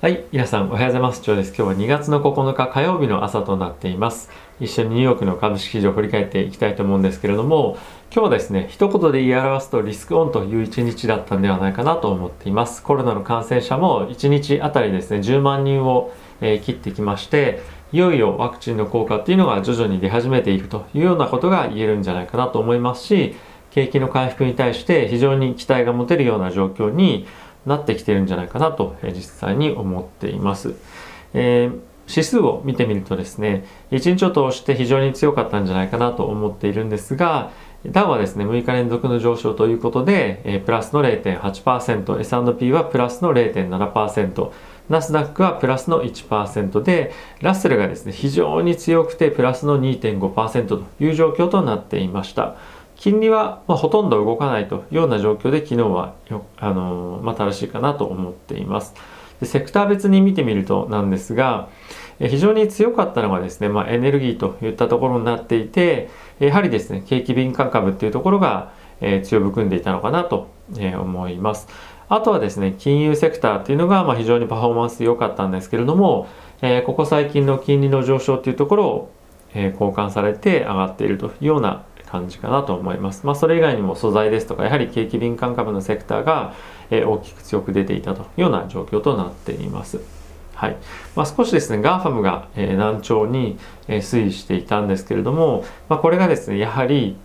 はい、皆さんおはようございます。長です。今日は2月の9日火曜日の朝となっています。一緒にニューヨークの株式市場を振り返っていきたいと思うんですけれども、今日はですね、一言で言い表すとリスクオンという一日だったんではないかなと思っています。コロナの感染者も1日あたりですね、10万人を、えー切ってきまして、いよいよワクチンの効果っていうのが徐々に出始めているというようなことが言えるんじゃないかなと思いますし、景気の回復に対して非常に期待が持てるような状況になってきてるんじゃないかなとえ実際に思っています。えー指数を見てみるとですね、1日を通して非常に強かったんじゃないかなと思っているんですが、ダウはですね、6日連続の上昇ということで、えープラスの0.8%、S&P はプラスの0.7%、ナスダックはプラスの1%で、ラッセルがですね、非常に強くてプラスの2.5%という状況となっていました。金利は、ま、ほとんど動かないというような状況で昨日はよ、あのーまあ、正しいかなと思っています。でセクター別に見てみるとなんですが、え非常に強かったのがですね、まあ、エネルギーといったところになっていて、やはりですね、景気敏感株っていうところが、え強含んでいたのかなと、え思います。あとはですね、金融セクターっていうのが、まあ、非常にパフォーマンス良かったんですけれども、えここ最近の金利の上昇っていうところを、え交換されて上がっているというような感じかなと思います。まあ、それ以外にも素材ですとか、やはり景気敏感株のセクターが、え大きく強く出ていたというような状況となっています。はいまあ、少しですね、 GAFAM が、え軟調に、え推移していたんですけれども、まあ、これがですね、やはり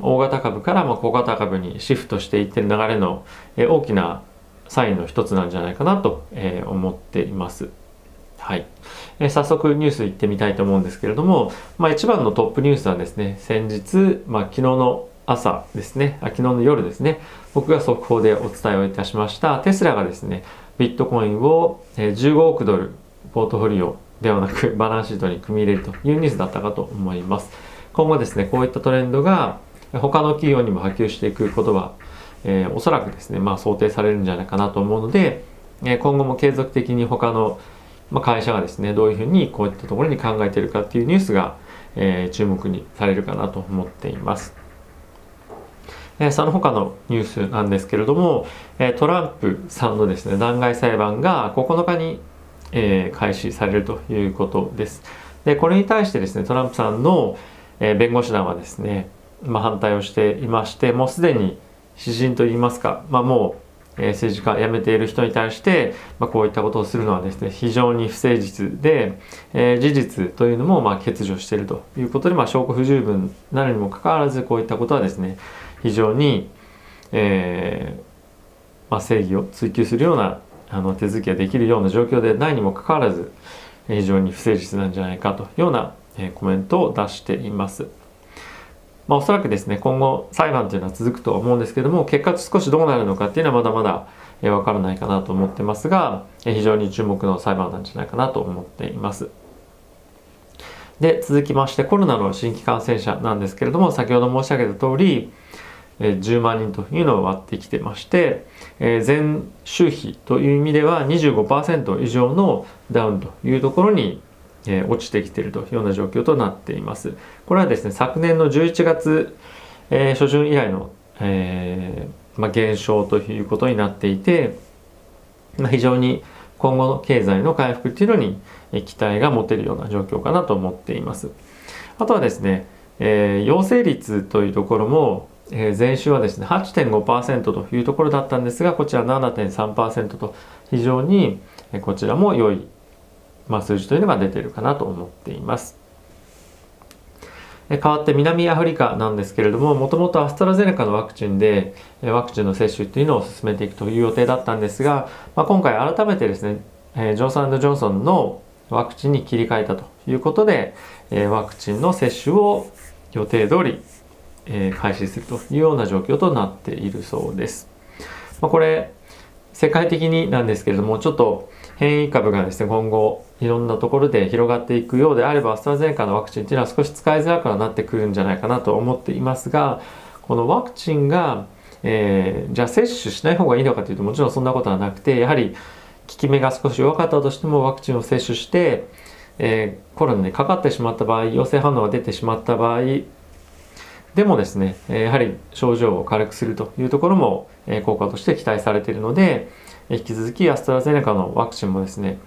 大型株からま小型株にシフトしていってる流れの、え大きなサインの一つなんじゃないかなと、え思っています。はい、えー早速ニュースいってみたいと思うんですけれども、まあ、一番のトップニュースはですね先日、まあ、昨日の朝ですねあ昨日の夜ですね僕が速報でお伝えをいたしましたテスラがですねビットコインを15億ドルポートフォリオではなくバランスシートに組み入れるというニュースだったかと思います。今後ですねこういったトレンドが他の企業にも波及していくことは、えーおそらくですね、まあ、想定されるんじゃないかなと思うので、え今後も継続的に他のまあ、会社がですねどういうふうにこういったところに考えているかっていうニュースが、えー注目にされるかなと思っています。えーその他のニュースなんですけれども、えートランプさんのですね弾劾裁判が9日に、えー開始されるということです。でこれに対してですねトランプさんの、えー弁護士団はですね、まあ、反対をしていましてもうすでに詩人といいますか、まあ、もうえ政治家辞めている人に対して、まあ、こういったことをするのはですね非常に不誠実で、えー事実というのもま欠如しているということで、まあ、証拠不十分なるにもかかわらずこういったことはですね非常に、えーまあ、正義を追求するようなあの手続きができるような状況でないにもかかわらず非常に不誠実なんじゃないかというような、えーコメントを出しています。まあ、おそらくですね今後裁判というのは続くとは思うんですけども結果少しどうなるのかっていうのはまだまだえーわからないかなと思ってますがえー非常に注目の裁判なんじゃないかなと思っています。で続きましてコロナの新規感染者なんですけれども先ほど申し上げた通りえー10万人というのを割ってきてまして、えー前週比という意味では25%以上のダウンというところに、えー落ちてきているというような状況となっています。これはですね昨年の11月、えー初旬以来の、えーまあ、減少ということになっていて、まあ、非常に今後の経済の回復っていうのにえ期待が持てるような状況かなと思っています。あとはですね、え陽性率というところも、え前週はですね8.5%というところだったんですがこちら7.3%と非常にえこちらも良い、まあ、数字というのが出ているかなと思っています。えー変わって南アフリカなんですけれどももともとアストラゼネカのワクチンでワクチンの接種というのを進めていくという予定だったんですが、まあ、今回改めてですね、ジョンソンジョンソンのワクチンに切り替えたということで、ワクチンの接種を予定通り、開始するというような状況となっているそうです。まあ、これ世界的になんですけれどもちょっと変異株がですね今後いろんなところで広がっていくようであればアストラゼネカのワクチンっていうのは少し使いづらくはなってくるんじゃないかなと思っていますがこのワクチンが、えーじゃあ接種しない方がいいのかというともちろんそんなことはなくてやはり効き目が少し弱かったとしてもワクチンを接種して、えーコロナにかかってしまった場合陽性反応が出てしまった場合でもですね、やはり症状を軽くするというところも、効果として期待されているので、引き続きアストラゼネカのワクチンもですね、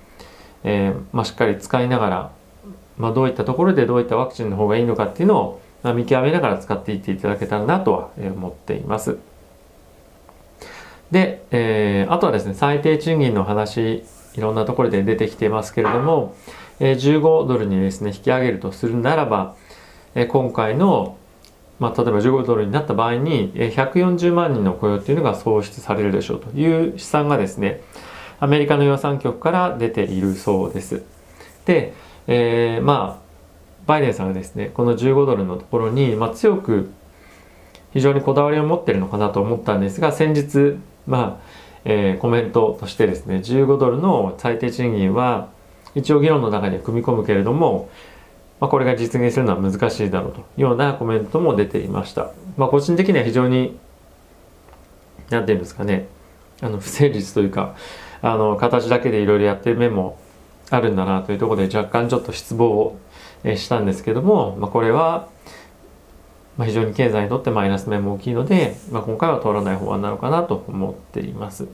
えー、まあ、しっかり使いながら、まあ、どういったところでどういったワクチンの方がいいのかっていうのを、ま見極めながら使っていっていただけたらなとは思っています。で、えー、あとはですね最低賃金の話いろんなところで出てきてますけれども、えー、15ドルにですね引き上げるとするならば、え、今回のまあ、例えば15ドルになった場合に140万人の雇用っていうのが創出されるでしょうという試算がですねアメリカの予算局から出ているそうです。で、えー、まあバイデンさんがですねこの15ドルのところに、まあ、強く非常にこだわりを持ってるのかなと思ったんですが先日まあ、えー、コメントとしてですね15ドルの最低賃金は一応議論の中に組み込むけれども、まあ、これが実現するのは難しいだろうというようなコメントも出ていました。まあ、個人的には非常に何て言うんですかねあの不成立というかあの形だけでいろいろやってる面もあるんだなというところで若干ちょっと失望をしたんですけども、まあ、これはまあ非常に経済にとってマイナス面も大きいので、まあ、今回は通らない法案なのかなと思っています。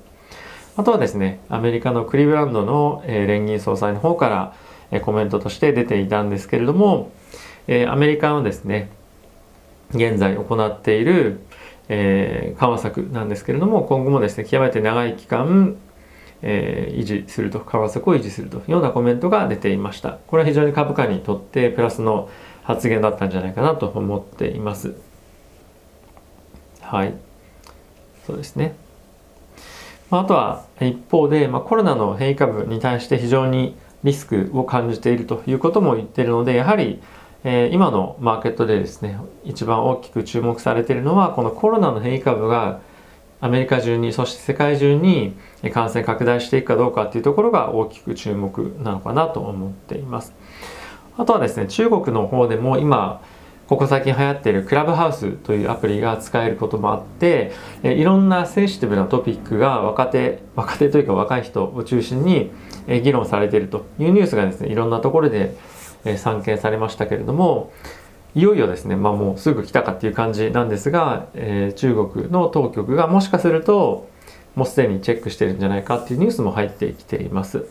あとはですね、アメリカのクリブランドの、え連銀総裁の方から、コメントとして出ていたんですけれども、えアメリカのですね、現在行っている、え緩和策なんですけれども、今後もですね、極めて長い期間、えー、維持すると、為替を維持するというようなコメントが出ていました。これは非常に株価にとってプラスの発言だったんじゃないかなと思っています。はい。そうですね。あとは一方で、まあ、コロナの変異株に対して非常にリスクを感じているということも言っているので、やはり、えー、今のマーケットでですね、一番大きく注目されているのは、このコロナの変異株がアメリカ中にそして世界中に感染拡大していくかどうかっていうところが大きく注目なのかなと思っています。あとはですね中国の方でも今ここ最近流行っているクラブハウスというアプリが使えることもあっていろんなセンシティブなトピックが若手若手というか若い人を中心にえ議論されているというニュースがですねいろんなところでえ散見されましたけれどもいよいよですね、まあ、もうすぐ来たかっていう感じなんですが、えー、中国の当局がもしかするともうすでにチェックしてるんじゃないかっていうニュースも入ってきています。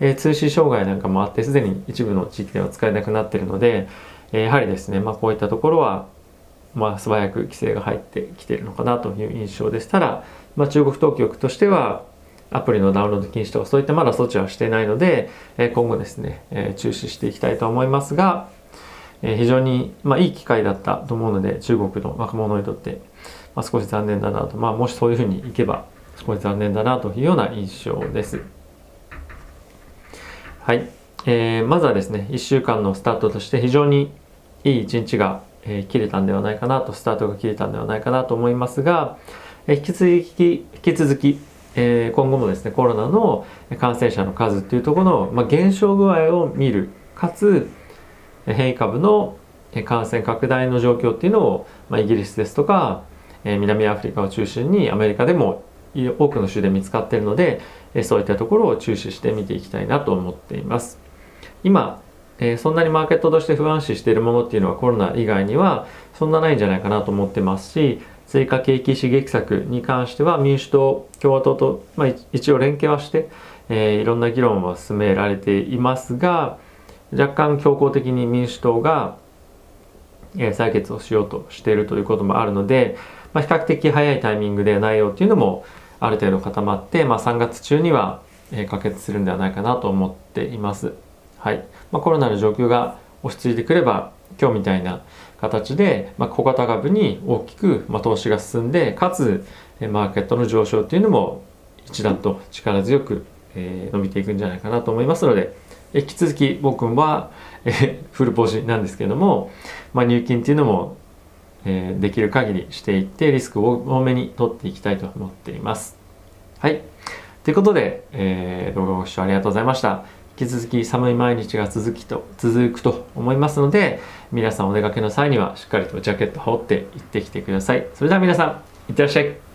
えー、通信障害なんかもあってすでに一部の地域では使えなくなっているので、えー、やはりですね、まあ、こういったところは、まあ、素早く規制が入ってきているのかなという印象でしたら、まあ、中国当局としてはアプリのダウンロード禁止とかそういったまだ措置はしていないので、え、今後ですね、えー、注視していきたいと思いますが、え、非常に、まあ、いい機会だったと思うので中国の若者にとって、まあ、少し残念だなと、まあ、もしそういうふうにいけば少し残念だなというような印象です。はい、えー、まずはですね1週間のスタートとして非常にいい一日が、えー、切れたんではないかなとスタートが切れたんではないかなと思いますが、えー、引き続き引き続き、えー、今後もですねコロナの感染者の数っていうところの、まあ、減少具合を見るかつ変異株の感染拡大の状況っていうのを、まあ、イギリスですとか、えー、南アフリカを中心にアメリカでも多くの州で見つかっているので、えそういったところを注視して見ていきたいなと思っています。今、えそんなにマーケットとして不安視しているものっていうのはコロナ以外にはそんなないんじゃないかなと思ってますし追加景気刺激策に関しては民主党共和党と、まあ、一応連携はして、えー、いろんな議論は進められていますが若干強硬的に民主党が、えー、採決をしようとしているということもあるので、まあ、比較的早いタイミングで内容っていうのもある程度固まって、まあ、3月中には、えー、可決するんではないかなと思っています。はいまあ、コロナの状況が落ち着いてくれば今日みたいな形で、まあ、小型株に大きく、まあ、投資が進んでかつマーケットの上昇っていうのも一段と力強く、えー、伸びていくんじゃないかなと思いますので引き続き僕は、えー、フルポジなんですけども、まあ、入金っていうのも、えー、できる限りしていってリスクを多めに取っていきたいと思っています。はい。ということで、えー、動画ご視聴ありがとうございました。引き続き寒い毎日が続きと続くと思いますので、皆さんお出かけの際にはしっかりとジャケット羽織って行ってきてください。それでは皆さん、いってらっしゃい。